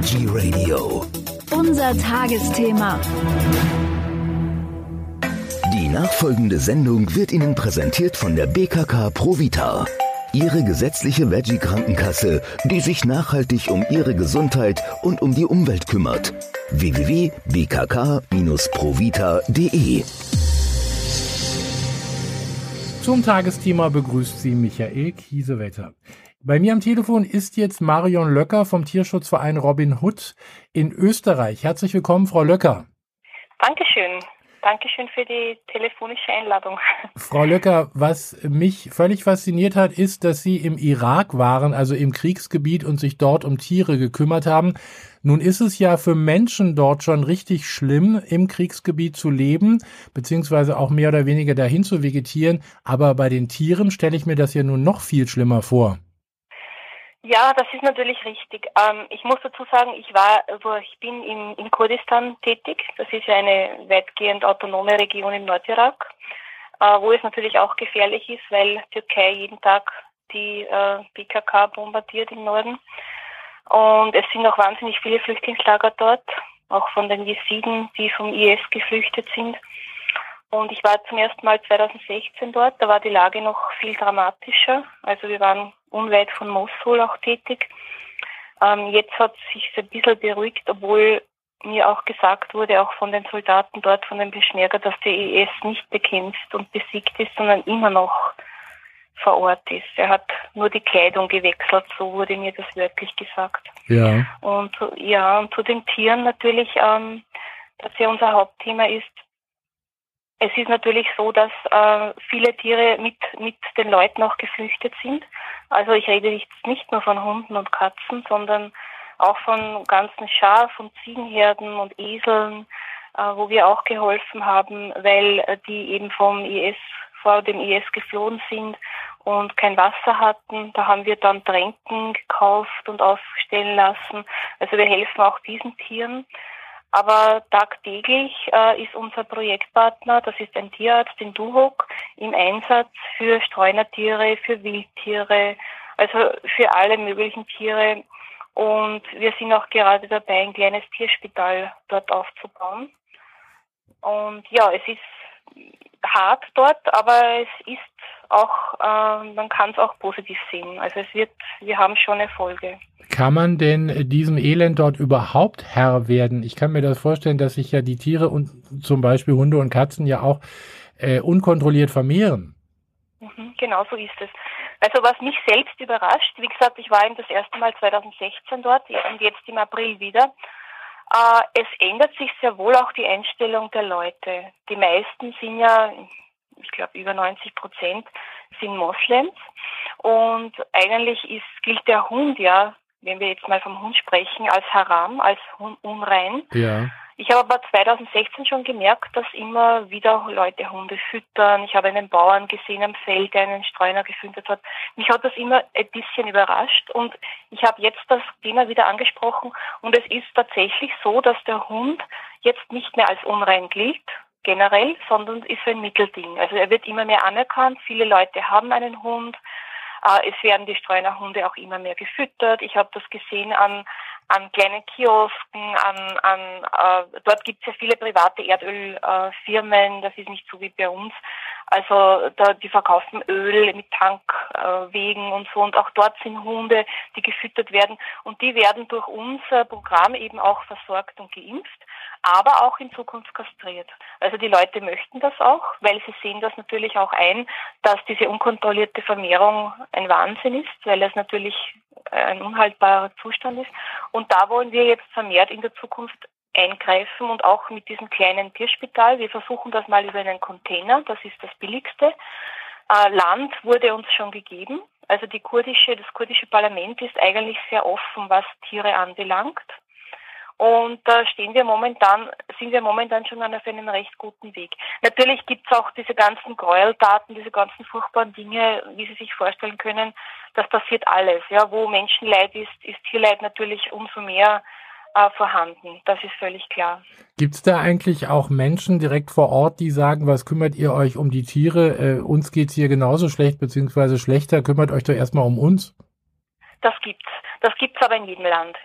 Veggie Radio. Unser Tagesthema. Die nachfolgende Sendung wird Ihnen präsentiert von der BKK Provita. Ihre gesetzliche Veggie-Krankenkasse, die sich nachhaltig um Ihre Gesundheit und um die Umwelt kümmert. www.bkk-provita.de Zum Tagesthema begrüßt Sie Michael Kiesewetter. Bei mir am Telefon ist jetzt Marion Löcker vom Tierschutzverein Robin Hood in Österreich. Herzlich willkommen, Frau Löcker. Dankeschön. Dankeschön für die telefonische Einladung. Frau Löcker, was mich völlig fasziniert hat, ist, dass Sie im Irak waren, also im Kriegsgebiet und sich dort um Tiere gekümmert haben. Nun ist es ja für Menschen dort schon richtig schlimm, im Kriegsgebiet zu leben, beziehungsweise auch mehr oder weniger dahin zu vegetieren. Aber bei den Tieren stelle ich mir das ja nun noch viel schlimmer vor. Ja, das ist natürlich richtig. Ähm, ich muss dazu sagen, ich war, also ich bin in, in Kurdistan tätig. Das ist ja eine weitgehend autonome Region im Nordirak, äh, wo es natürlich auch gefährlich ist, weil Türkei jeden Tag die äh, PKK bombardiert im Norden. Und es sind auch wahnsinnig viele Flüchtlingslager dort, auch von den Jesiden, die vom IS geflüchtet sind. Und ich war zum ersten Mal 2016 dort, da war die Lage noch viel dramatischer. Also wir waren unweit von Mosul auch tätig. Ähm, jetzt hat sich ein bisschen beruhigt, obwohl mir auch gesagt wurde, auch von den Soldaten dort, von den Beschmerger, dass der IS nicht bekämpft und besiegt ist, sondern immer noch vor Ort ist. Er hat nur die Kleidung gewechselt, so wurde mir das wörtlich gesagt. Ja. Und ja, und zu den Tieren natürlich, ähm, dass ja unser Hauptthema ist, es ist natürlich so, dass äh, viele Tiere mit, mit den Leuten auch geflüchtet sind. Also ich rede jetzt nicht nur von Hunden und Katzen, sondern auch von ganzen Schaf- und Ziegenherden und Eseln, äh, wo wir auch geholfen haben, weil äh, die eben vom IS, vor dem IS geflohen sind und kein Wasser hatten. Da haben wir dann Tränken gekauft und aufstellen lassen. Also wir helfen auch diesen Tieren. Aber tagtäglich äh, ist unser Projektpartner, das ist ein Tierarzt in Duhok, im Einsatz für Streunertiere, für Wildtiere, also für alle möglichen Tiere. Und wir sind auch gerade dabei, ein kleines Tierspital dort aufzubauen. Und ja, es ist hart dort, aber es ist auch, äh, man kann es auch positiv sehen. Also es wird, wir haben schon Erfolge. Kann man denn diesem Elend dort überhaupt Herr werden? Ich kann mir das vorstellen, dass sich ja die Tiere und zum Beispiel Hunde und Katzen ja auch äh, unkontrolliert vermehren. Mhm, genau so ist es. Also was mich selbst überrascht, wie gesagt, ich war eben das erste Mal 2016 dort und jetzt im April wieder. Äh, es ändert sich sehr wohl auch die Einstellung der Leute. Die meisten sind ja, ich glaube über 90 Prozent, sind Moslems. Und eigentlich ist, gilt der Hund ja wenn wir jetzt mal vom Hund sprechen, als Haram, als unrein. Ja. Ich habe aber 2016 schon gemerkt, dass immer wieder Leute Hunde füttern. Ich habe einen Bauern gesehen am Feld, der einen Streuner gefüttert hat. Mich hat das immer ein bisschen überrascht und ich habe jetzt das Thema wieder angesprochen und es ist tatsächlich so, dass der Hund jetzt nicht mehr als unrein gilt, generell, sondern ist ein Mittelding. Also er wird immer mehr anerkannt. Viele Leute haben einen Hund. Äh, es werden die Streunerhunde auch immer mehr gefüttert. Ich habe das gesehen an, an kleinen Kiosken, an, an äh, dort gibt es ja viele private Erdölfirmen, äh, das ist nicht so wie bei uns. Also da, die verkaufen Öl mit Tankwegen äh, und so und auch dort sind Hunde, die gefüttert werden und die werden durch unser Programm eben auch versorgt und geimpft aber auch in Zukunft kastriert. Also die Leute möchten das auch, weil sie sehen das natürlich auch ein, dass diese unkontrollierte Vermehrung ein Wahnsinn ist, weil es natürlich ein unhaltbarer Zustand ist. Und da wollen wir jetzt vermehrt in der Zukunft eingreifen und auch mit diesem kleinen Tierspital. Wir versuchen das mal über einen Container, das ist das billigste. Äh, Land wurde uns schon gegeben. Also die kurdische, das kurdische Parlament ist eigentlich sehr offen, was Tiere anbelangt. Und da stehen wir momentan, sind wir momentan schon auf einem recht guten Weg. Natürlich gibt es auch diese ganzen Gräueltaten, diese ganzen furchtbaren Dinge, wie Sie sich vorstellen können. Das passiert alles. Ja, wo Menschenleid ist, ist Tierleid natürlich umso mehr äh, vorhanden. Das ist völlig klar. Gibt es da eigentlich auch Menschen direkt vor Ort, die sagen, was kümmert ihr euch um die Tiere? Äh, uns geht's hier genauso schlecht, beziehungsweise schlechter, kümmert euch doch erstmal um uns? Das gibt's. Das gibt's aber in jedem Land.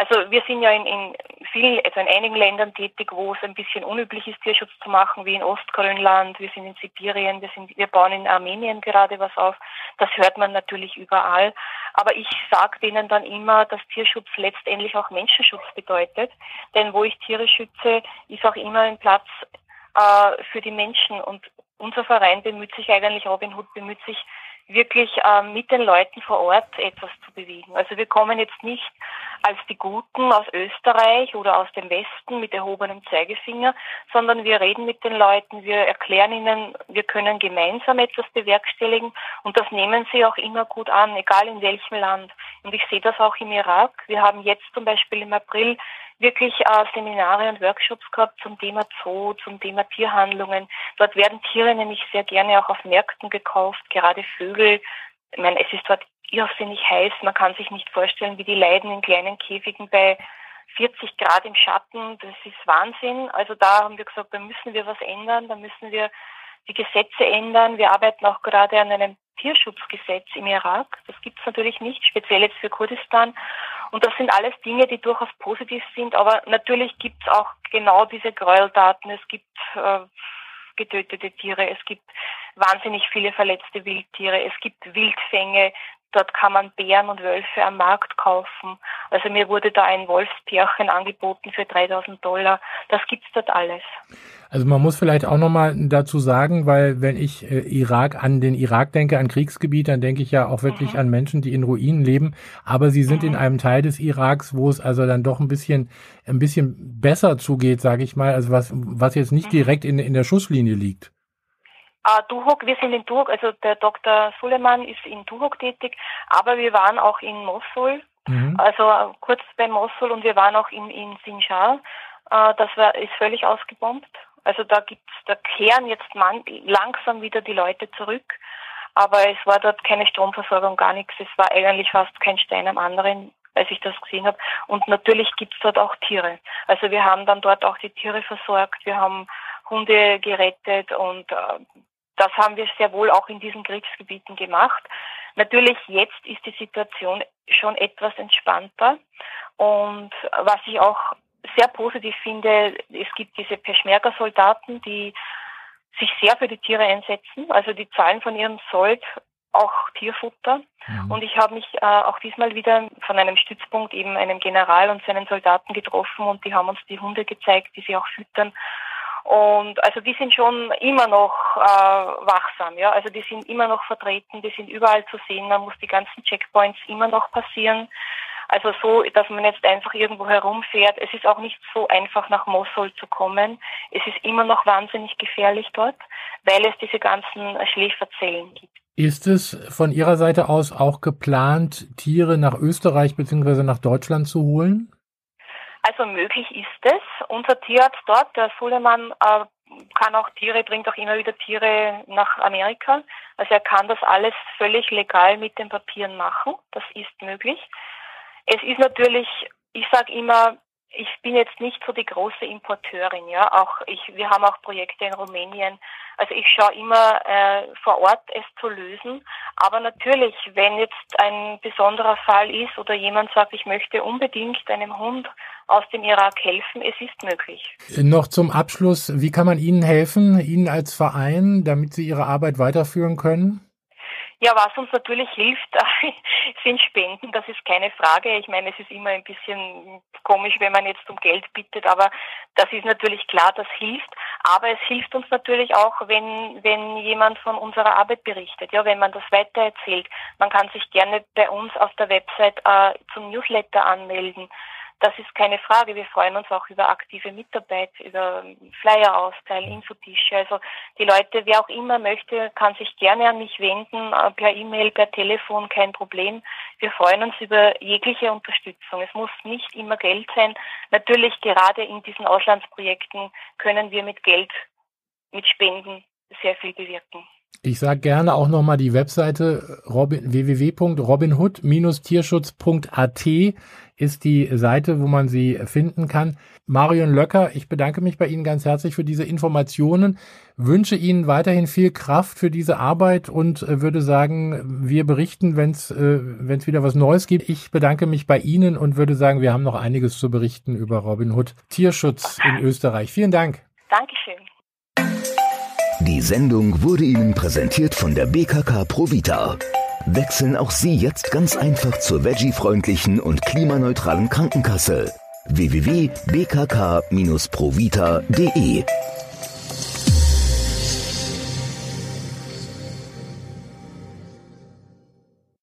Also wir sind ja in, in vielen, also in einigen Ländern tätig, wo es ein bisschen unüblich ist, Tierschutz zu machen, wie in Ostgrönland, wir sind in Sibirien, wir sind, wir bauen in Armenien gerade was auf. Das hört man natürlich überall. Aber ich sage denen dann immer, dass Tierschutz letztendlich auch Menschenschutz bedeutet. Denn wo ich Tiere schütze, ist auch immer ein Platz äh, für die Menschen. Und unser Verein bemüht sich eigentlich, Robin Hood bemüht sich wirklich äh, mit den Leuten vor Ort etwas zu bewegen. Also wir kommen jetzt nicht als die Guten aus Österreich oder aus dem Westen mit erhobenem Zeigefinger, sondern wir reden mit den Leuten, wir erklären ihnen, wir können gemeinsam etwas bewerkstelligen und das nehmen sie auch immer gut an, egal in welchem Land. Und ich sehe das auch im Irak. Wir haben jetzt zum Beispiel im April wirklich äh, Seminare und Workshops gehabt zum Thema Zoo, zum Thema Tierhandlungen. Dort werden Tiere nämlich sehr gerne auch auf Märkten gekauft, gerade Vögel. Ich meine, es ist dort irrsinnig heiß. Man kann sich nicht vorstellen, wie die leiden in kleinen Käfigen bei 40 Grad im Schatten. Das ist Wahnsinn. Also da haben wir gesagt, da müssen wir was ändern, da müssen wir die Gesetze ändern. Wir arbeiten auch gerade an einem Tierschutzgesetz im Irak. Das gibt es natürlich nicht, speziell jetzt für Kurdistan. Und das sind alles Dinge, die durchaus positiv sind. Aber natürlich gibt es auch genau diese Gräueltaten. Es gibt äh, getötete Tiere, es gibt wahnsinnig viele verletzte Wildtiere, es gibt Wildfänge, Dort kann man Bären und Wölfe am Markt kaufen. Also mir wurde da ein Wolfspärchen angeboten für 3000 Dollar. Das gibt's dort alles. Also man muss vielleicht auch nochmal dazu sagen, weil wenn ich äh, Irak an den Irak denke, an Kriegsgebiet, dann denke ich ja auch wirklich mhm. an Menschen, die in Ruinen leben. Aber sie sind mhm. in einem Teil des Iraks, wo es also dann doch ein bisschen, ein bisschen besser zugeht, sage ich mal. Also was, was jetzt nicht mhm. direkt in, in der Schusslinie liegt. Uh, Duhok, wir sind in Duhok, also der Dr. Suleiman ist in Duhok tätig, aber wir waren auch in Mosul, mhm. also uh, kurz bei Mosul und wir waren auch in, in Sinjar. Uh, das war, ist völlig ausgebombt. Also da gibt's, da kehren jetzt man, langsam wieder die Leute zurück. Aber es war dort keine Stromversorgung, gar nichts. Es war eigentlich fast kein Stein am anderen, als ich das gesehen habe. Und natürlich gibt's dort auch Tiere. Also wir haben dann dort auch die Tiere versorgt. Wir haben Hunde gerettet und äh, das haben wir sehr wohl auch in diesen Kriegsgebieten gemacht. Natürlich jetzt ist die Situation schon etwas entspannter. Und was ich auch sehr positiv finde, es gibt diese Peschmerga-Soldaten, die sich sehr für die Tiere einsetzen. Also die zahlen von ihrem Sold auch Tierfutter. Mhm. Und ich habe mich äh, auch diesmal wieder von einem Stützpunkt eben einem General und seinen Soldaten getroffen und die haben uns die Hunde gezeigt, die sie auch füttern. Und also die sind schon immer noch äh, wachsam, ja. Also die sind immer noch vertreten, die sind überall zu sehen. Man muss die ganzen Checkpoints immer noch passieren. Also so, dass man jetzt einfach irgendwo herumfährt. Es ist auch nicht so einfach nach Mosul zu kommen. Es ist immer noch wahnsinnig gefährlich dort, weil es diese ganzen Schläferzellen gibt. Ist es von Ihrer Seite aus auch geplant, Tiere nach Österreich bzw. nach Deutschland zu holen? Also möglich ist es. Unser Tierarzt dort, der Suleiman, äh, kann auch Tiere, bringt auch immer wieder Tiere nach Amerika. Also er kann das alles völlig legal mit den Papieren machen. Das ist möglich. Es ist natürlich, ich sage immer, ich bin jetzt nicht so die große Importeurin, ja. Auch ich, wir haben auch Projekte in Rumänien. Also ich schaue immer äh, vor Ort es zu lösen. Aber natürlich, wenn jetzt ein besonderer Fall ist oder jemand sagt, ich möchte unbedingt einem Hund aus dem Irak helfen, es ist möglich. Noch zum Abschluss, wie kann man Ihnen helfen, Ihnen als Verein, damit Sie Ihre Arbeit weiterführen können? Ja, was uns natürlich hilft, sind Spenden, das ist keine Frage. Ich meine, es ist immer ein bisschen komisch, wenn man jetzt um Geld bittet, aber das ist natürlich klar, das hilft. Aber es hilft uns natürlich auch, wenn, wenn jemand von unserer Arbeit berichtet, ja, wenn man das weitererzählt. Man kann sich gerne bei uns auf der Website äh, zum Newsletter anmelden. Das ist keine Frage. Wir freuen uns auch über aktive Mitarbeit, über Flyer austeilen, Infotische. Also die Leute, wer auch immer möchte, kann sich gerne an mich wenden, äh, per E-Mail, per Telefon, kein Problem. Wir freuen uns über jegliche Unterstützung. Es muss nicht immer Geld sein. Natürlich gerade in diesen Auslandsprojekten können wir mit Geld, mit Spenden sehr viel bewirken. Ich sage gerne auch nochmal die Webseite www.robinhood-tierschutz.at ist die Seite, wo man sie finden kann. Marion Löcker, ich bedanke mich bei Ihnen ganz herzlich für diese Informationen, wünsche Ihnen weiterhin viel Kraft für diese Arbeit und äh, würde sagen, wir berichten, wenn es äh, wieder was Neues gibt. Ich bedanke mich bei Ihnen und würde sagen, wir haben noch einiges zu berichten über Robin Hood Tierschutz in Österreich. Vielen Dank. Dankeschön. Die Sendung wurde Ihnen präsentiert von der BKK Provita. Wechseln auch Sie jetzt ganz einfach zur veggie-freundlichen und klimaneutralen Krankenkasse. www.bkk-provita.de